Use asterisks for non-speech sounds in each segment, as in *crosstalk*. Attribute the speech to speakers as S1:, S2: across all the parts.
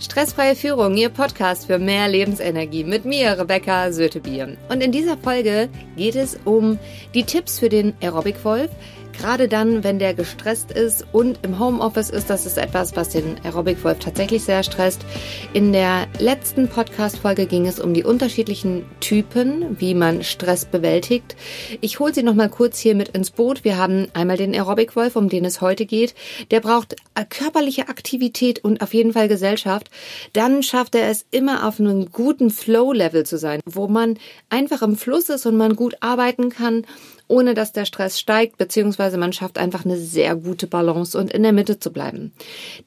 S1: Stressfreie Führung, Ihr Podcast für mehr Lebensenergie mit mir, Rebecca Sötebier. Und in dieser Folge geht es um die Tipps für den Aerobic Wolf, Gerade dann, wenn der gestresst ist und im Homeoffice ist, das ist etwas, was den Aerobic Wolf tatsächlich sehr stresst. In der letzten Podcast-Folge ging es um die unterschiedlichen Typen, wie man Stress bewältigt. Ich hole Sie noch mal kurz hier mit ins Boot. Wir haben einmal den Aerobic Wolf, um den es heute geht. Der braucht körperliche Aktivität und auf jeden Fall Gesellschaft. Dann schafft er es immer auf einem guten Flow-Level zu sein, wo man einfach im Fluss ist und man gut arbeiten kann ohne dass der Stress steigt, beziehungsweise man schafft einfach eine sehr gute Balance und in der Mitte zu bleiben.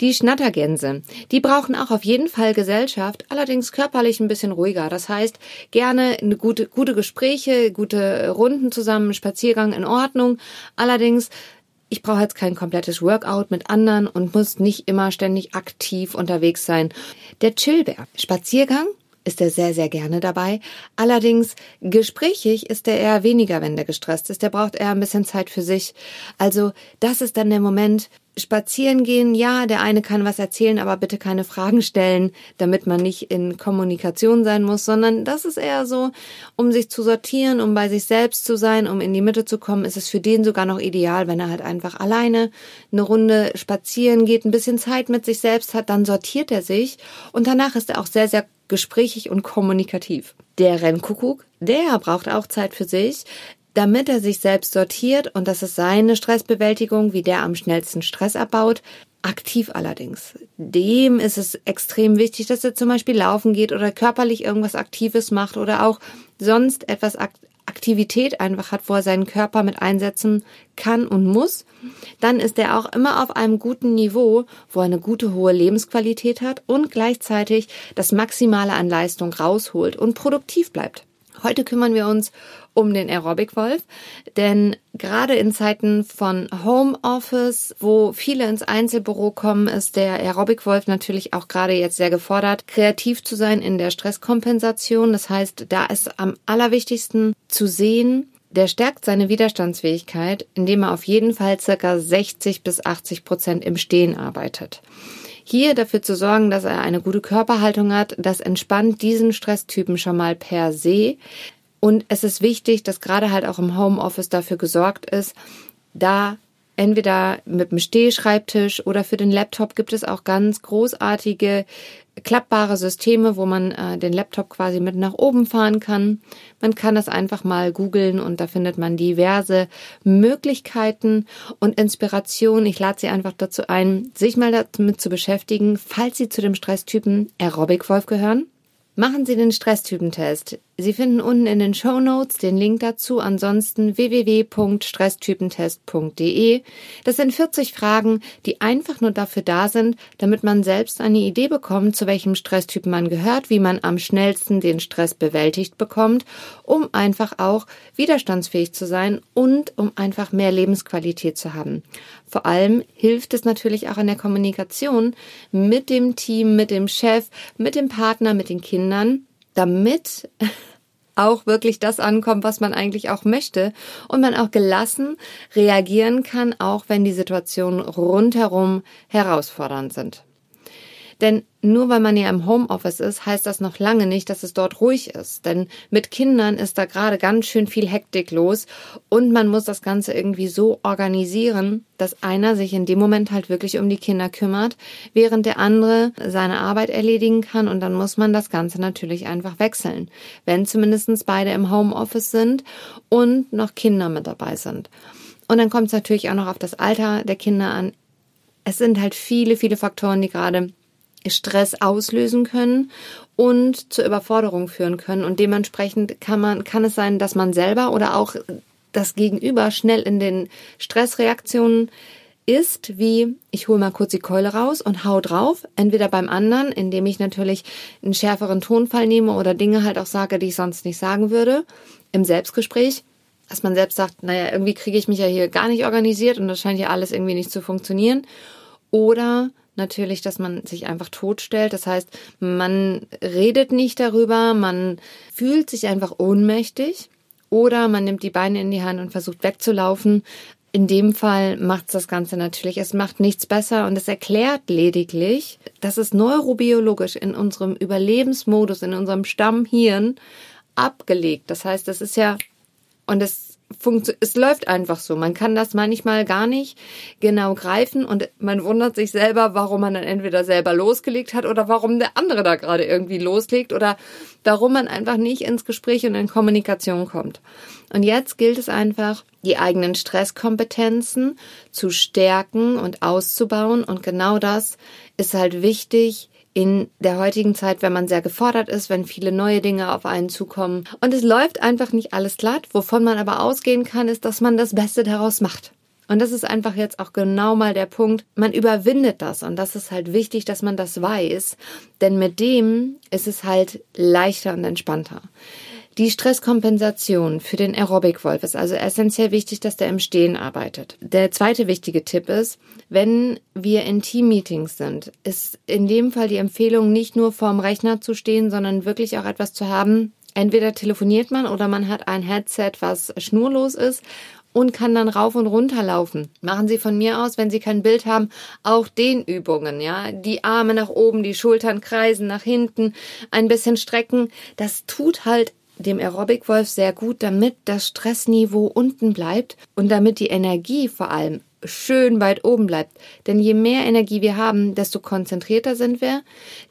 S1: Die Schnattergänse, die brauchen auch auf jeden Fall Gesellschaft, allerdings körperlich ein bisschen ruhiger. Das heißt, gerne eine gute, gute Gespräche, gute Runden zusammen, Spaziergang in Ordnung. Allerdings ich brauche jetzt kein komplettes Workout mit anderen und muss nicht immer ständig aktiv unterwegs sein. Der Chillbär. Spaziergang ist er sehr, sehr gerne dabei. Allerdings gesprächig ist er eher weniger, wenn der gestresst ist. Der braucht eher ein bisschen Zeit für sich. Also das ist dann der Moment, spazieren gehen, ja, der eine kann was erzählen, aber bitte keine Fragen stellen, damit man nicht in Kommunikation sein muss, sondern das ist eher so, um sich zu sortieren, um bei sich selbst zu sein, um in die Mitte zu kommen, ist es für den sogar noch ideal, wenn er halt einfach alleine eine Runde spazieren geht, ein bisschen Zeit mit sich selbst hat, dann sortiert er sich und danach ist er auch sehr, sehr gesprächig und kommunikativ. Der Rennkuckuck, der braucht auch Zeit für sich, damit er sich selbst sortiert und das ist seine Stressbewältigung, wie der am schnellsten Stress abbaut. Aktiv allerdings. Dem ist es extrem wichtig, dass er zum Beispiel laufen geht oder körperlich irgendwas Aktives macht oder auch sonst etwas Aktivität einfach hat, wo er seinen Körper mit einsetzen kann und muss, dann ist er auch immer auf einem guten Niveau, wo er eine gute hohe Lebensqualität hat und gleichzeitig das Maximale an Leistung rausholt und produktiv bleibt. Heute kümmern wir uns um den Aerobic Wolf, denn gerade in Zeiten von Homeoffice, wo viele ins Einzelbüro kommen, ist der Aerobic Wolf natürlich auch gerade jetzt sehr gefordert, kreativ zu sein in der Stresskompensation. Das heißt, da ist am allerwichtigsten zu sehen, der stärkt seine Widerstandsfähigkeit, indem er auf jeden Fall circa 60 bis 80 Prozent im Stehen arbeitet. Hier dafür zu sorgen, dass er eine gute Körperhaltung hat, das entspannt diesen Stresstypen schon mal per se. Und es ist wichtig, dass gerade halt auch im Homeoffice dafür gesorgt ist, da entweder mit dem Stehschreibtisch oder für den Laptop gibt es auch ganz großartige klappbare Systeme, wo man äh, den Laptop quasi mit nach oben fahren kann. Man kann das einfach mal googeln und da findet man diverse Möglichkeiten und Inspiration. Ich lade Sie einfach dazu ein, sich mal damit zu beschäftigen, falls Sie zu dem Stresstypen Aerobic Wolf gehören. Machen Sie den Stresstypentest. Sie finden unten in den Show Notes den Link dazu. Ansonsten www.stresstypentest.de. Das sind 40 Fragen, die einfach nur dafür da sind, damit man selbst eine Idee bekommt, zu welchem Stresstyp man gehört, wie man am schnellsten den Stress bewältigt bekommt, um einfach auch widerstandsfähig zu sein und um einfach mehr Lebensqualität zu haben. Vor allem hilft es natürlich auch in der Kommunikation mit dem Team, mit dem Chef, mit dem Partner, mit den Kindern damit *laughs* auch wirklich das ankommt, was man eigentlich auch möchte und man auch gelassen reagieren kann, auch wenn die Situationen rundherum herausfordernd sind. Denn nur weil man ja im Homeoffice ist, heißt das noch lange nicht, dass es dort ruhig ist. Denn mit Kindern ist da gerade ganz schön viel Hektik los und man muss das Ganze irgendwie so organisieren, dass einer sich in dem Moment halt wirklich um die Kinder kümmert, während der andere seine Arbeit erledigen kann und dann muss man das Ganze natürlich einfach wechseln, wenn zumindestens beide im Homeoffice sind und noch Kinder mit dabei sind. Und dann kommt es natürlich auch noch auf das Alter der Kinder an. Es sind halt viele, viele Faktoren, die gerade Stress auslösen können und zur Überforderung führen können. Und dementsprechend kann man, kann es sein, dass man selber oder auch das Gegenüber schnell in den Stressreaktionen ist, wie ich hole mal kurz die Keule raus und hau drauf, entweder beim anderen, indem ich natürlich einen schärferen Tonfall nehme oder Dinge halt auch sage, die ich sonst nicht sagen würde, im Selbstgespräch, dass man selbst sagt, naja, irgendwie kriege ich mich ja hier gar nicht organisiert und das scheint ja alles irgendwie nicht zu funktionieren. Oder natürlich, dass man sich einfach totstellt. Das heißt, man redet nicht darüber, man fühlt sich einfach ohnmächtig oder man nimmt die Beine in die Hand und versucht wegzulaufen. In dem Fall macht es das Ganze natürlich. Es macht nichts besser und es erklärt lediglich, dass es neurobiologisch in unserem Überlebensmodus, in unserem Stammhirn abgelegt. Das heißt, das ist ja, und es es läuft einfach so. Man kann das manchmal gar nicht genau greifen und man wundert sich selber, warum man dann entweder selber losgelegt hat oder warum der andere da gerade irgendwie loslegt oder warum man einfach nicht ins Gespräch und in Kommunikation kommt. Und jetzt gilt es einfach, die eigenen Stresskompetenzen zu stärken und auszubauen und genau das ist halt wichtig, in der heutigen Zeit, wenn man sehr gefordert ist, wenn viele neue Dinge auf einen zukommen. Und es läuft einfach nicht alles glatt. Wovon man aber ausgehen kann, ist, dass man das Beste daraus macht. Und das ist einfach jetzt auch genau mal der Punkt. Man überwindet das und das ist halt wichtig, dass man das weiß, denn mit dem ist es halt leichter und entspannter. Die Stresskompensation für den Aerobic-Wolf ist also essentiell wichtig, dass der im Stehen arbeitet. Der zweite wichtige Tipp ist, wenn wir in Team-Meetings sind, ist in dem Fall die Empfehlung, nicht nur vorm Rechner zu stehen, sondern wirklich auch etwas zu haben. Entweder telefoniert man oder man hat ein Headset, was schnurlos ist und kann dann rauf und runter laufen. Machen Sie von mir aus, wenn Sie kein Bild haben, auch den Übungen, ja. Die Arme nach oben, die Schultern kreisen nach hinten, ein bisschen strecken. Das tut halt dem Aerobic-Wolf sehr gut, damit das Stressniveau unten bleibt und damit die Energie vor allem schön weit oben bleibt. Denn je mehr Energie wir haben, desto konzentrierter sind wir,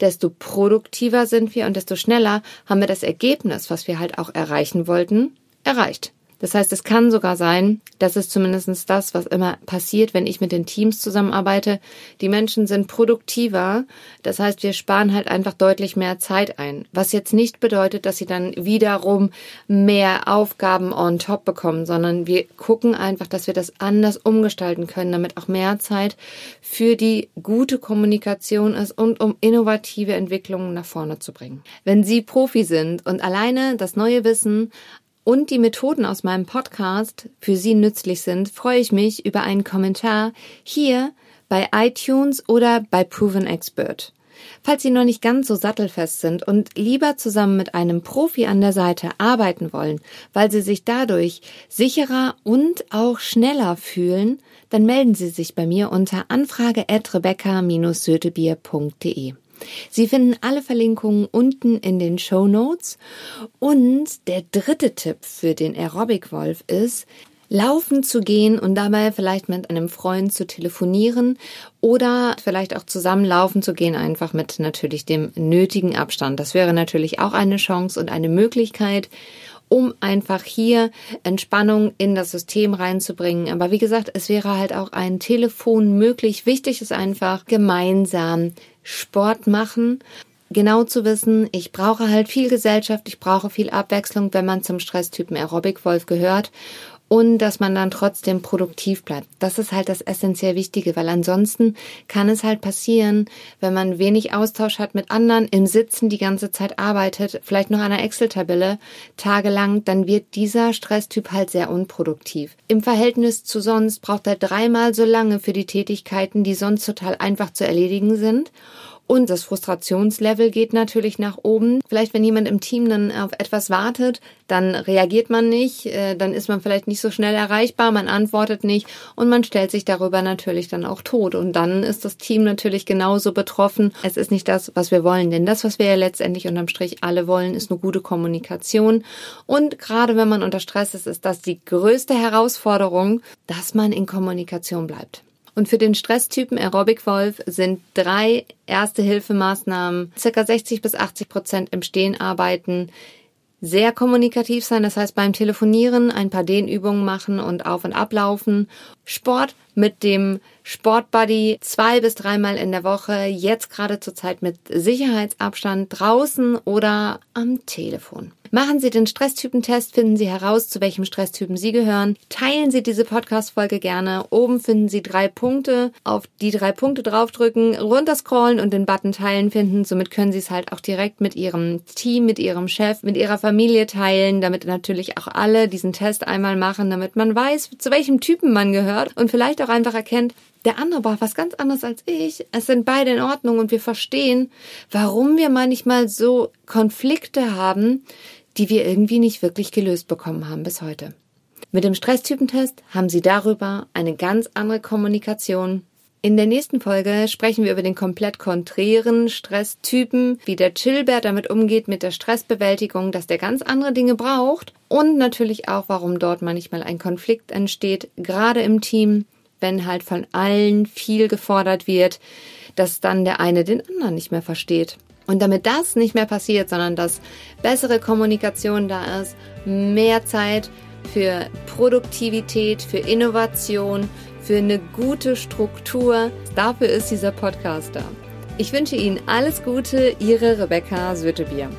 S1: desto produktiver sind wir und desto schneller haben wir das Ergebnis, was wir halt auch erreichen wollten, erreicht. Das heißt, es kann sogar sein, das ist zumindest das, was immer passiert, wenn ich mit den Teams zusammenarbeite. Die Menschen sind produktiver. Das heißt, wir sparen halt einfach deutlich mehr Zeit ein. Was jetzt nicht bedeutet, dass sie dann wiederum mehr Aufgaben on top bekommen, sondern wir gucken einfach, dass wir das anders umgestalten können, damit auch mehr Zeit für die gute Kommunikation ist und um innovative Entwicklungen nach vorne zu bringen. Wenn Sie Profi sind und alleine das neue Wissen und die Methoden aus meinem Podcast für Sie nützlich sind, freue ich mich über einen Kommentar hier bei iTunes oder bei Proven Expert. Falls Sie noch nicht ganz so sattelfest sind und lieber zusammen mit einem Profi an der Seite arbeiten wollen, weil Sie sich dadurch sicherer und auch schneller fühlen, dann melden Sie sich bei mir unter anfrage at rebecca-sötebier.de. Sie finden alle Verlinkungen unten in den Show Notes. Und der dritte Tipp für den Aerobic Wolf ist, laufen zu gehen und dabei vielleicht mit einem Freund zu telefonieren oder vielleicht auch zusammen laufen zu gehen, einfach mit natürlich dem nötigen Abstand. Das wäre natürlich auch eine Chance und eine Möglichkeit, um einfach hier Entspannung in das System reinzubringen. Aber wie gesagt, es wäre halt auch ein Telefon möglich. Wichtig ist einfach gemeinsam Sport machen. Genau zu wissen, ich brauche halt viel Gesellschaft, ich brauche viel Abwechslung, wenn man zum Stresstypen Aerobic Wolf gehört und dass man dann trotzdem produktiv bleibt. Das ist halt das essentiell Wichtige, weil ansonsten kann es halt passieren, wenn man wenig Austausch hat mit anderen, im Sitzen die ganze Zeit arbeitet, vielleicht noch an einer Excel-Tabelle tagelang, dann wird dieser Stresstyp halt sehr unproduktiv. Im Verhältnis zu sonst braucht er dreimal so lange für die Tätigkeiten, die sonst total einfach zu erledigen sind und das Frustrationslevel geht natürlich nach oben. Vielleicht, wenn jemand im Team dann auf etwas wartet, dann reagiert man nicht, äh, dann ist man vielleicht nicht so schnell erreichbar, man antwortet nicht und man stellt sich darüber natürlich dann auch tot. Und dann ist das Team natürlich genauso betroffen. Es ist nicht das, was wir wollen, denn das, was wir ja letztendlich unterm Strich alle wollen, ist eine gute Kommunikation. Und gerade wenn man unter Stress ist, ist das die größte Herausforderung, dass man in Kommunikation bleibt. Und für den Stresstypen Aerobic Wolf sind drei erste Hilfemaßnahmen, circa 60 bis 80 Prozent im Stehen arbeiten, sehr kommunikativ sein, das heißt beim Telefonieren ein paar Dehnübungen machen und auf und ablaufen, Sport mit dem Sportbuddy zwei bis dreimal in der Woche, jetzt gerade zur Zeit mit Sicherheitsabstand draußen oder am Telefon. Machen Sie den Stresstypentest, finden Sie heraus, zu welchem Stresstypen Sie gehören. Teilen Sie diese Podcast-Folge gerne. Oben finden Sie drei Punkte. Auf die drei Punkte draufdrücken, runterscrollen und den Button teilen finden. Somit können Sie es halt auch direkt mit Ihrem Team, mit Ihrem Chef, mit Ihrer Familie teilen, damit natürlich auch alle diesen Test einmal machen, damit man weiß, zu welchem Typen man gehört und vielleicht auch einfach erkennt, der andere braucht was ganz anderes als ich. Es sind beide in Ordnung und wir verstehen, warum wir manchmal so Konflikte haben, die wir irgendwie nicht wirklich gelöst bekommen haben bis heute. Mit dem Stresstypentest haben Sie darüber eine ganz andere Kommunikation. In der nächsten Folge sprechen wir über den komplett konträren Stresstypen, wie der Chillbär damit umgeht mit der Stressbewältigung, dass der ganz andere Dinge braucht und natürlich auch, warum dort manchmal ein Konflikt entsteht, gerade im Team, wenn halt von allen viel gefordert wird, dass dann der eine den anderen nicht mehr versteht. Und damit das nicht mehr passiert, sondern dass bessere Kommunikation da ist, mehr Zeit für Produktivität, für Innovation, für eine gute Struktur, dafür ist dieser Podcast da. Ich wünsche Ihnen alles Gute, Ihre Rebecca Sötebier.